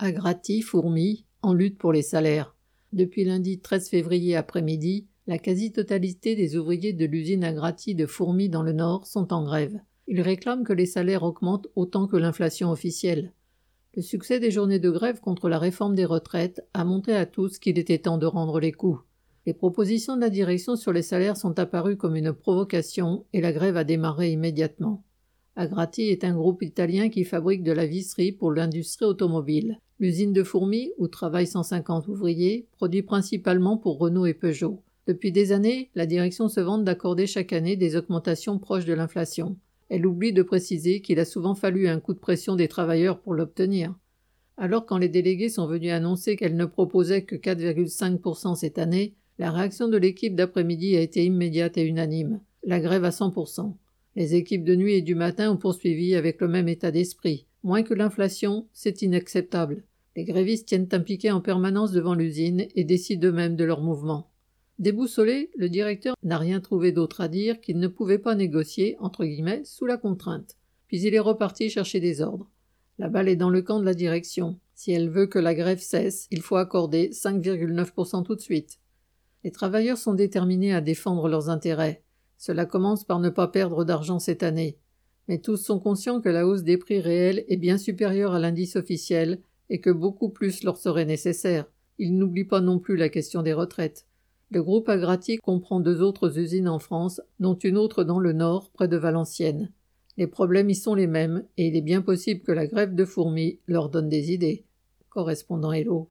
Agrati, Fourmi, en lutte pour les salaires. Depuis lundi 13 février après-midi, la quasi-totalité des ouvriers de l'usine Agrati de Fourmi dans le Nord sont en grève. Ils réclament que les salaires augmentent autant que l'inflation officielle. Le succès des journées de grève contre la réforme des retraites a montré à tous qu'il était temps de rendre les coups. Les propositions de la direction sur les salaires sont apparues comme une provocation et la grève a démarré immédiatement. Agrati est un groupe italien qui fabrique de la visserie pour l'industrie automobile. L'usine de Fourmi, où travaillent 150 ouvriers, produit principalement pour Renault et Peugeot. Depuis des années, la direction se vante d'accorder chaque année des augmentations proches de l'inflation. Elle oublie de préciser qu'il a souvent fallu un coup de pression des travailleurs pour l'obtenir. Alors quand les délégués sont venus annoncer qu'elle ne proposait que 4,5% cette année, la réaction de l'équipe d'après-midi a été immédiate et unanime. La grève à 100%. Les équipes de nuit et du matin ont poursuivi avec le même état d'esprit. Moins que l'inflation, c'est inacceptable. Les grévistes tiennent un piquet en permanence devant l'usine et décident eux-mêmes de leur mouvement. Déboussolé, le directeur n'a rien trouvé d'autre à dire qu'il ne pouvait pas négocier, entre guillemets, sous la contrainte. Puis il est reparti chercher des ordres. La balle est dans le camp de la direction. Si elle veut que la grève cesse, il faut accorder 5,9% tout de suite. Les travailleurs sont déterminés à défendre leurs intérêts. Cela commence par ne pas perdre d'argent cette année. Mais tous sont conscients que la hausse des prix réels est bien supérieure à l'indice officiel et que beaucoup plus leur serait nécessaire. Ils n'oublient pas non plus la question des retraites. Le groupe Agrati comprend deux autres usines en France, dont une autre dans le nord, près de Valenciennes. Les problèmes y sont les mêmes, et il est bien possible que la grève de fourmis leur donne des idées. Correspondant Hello.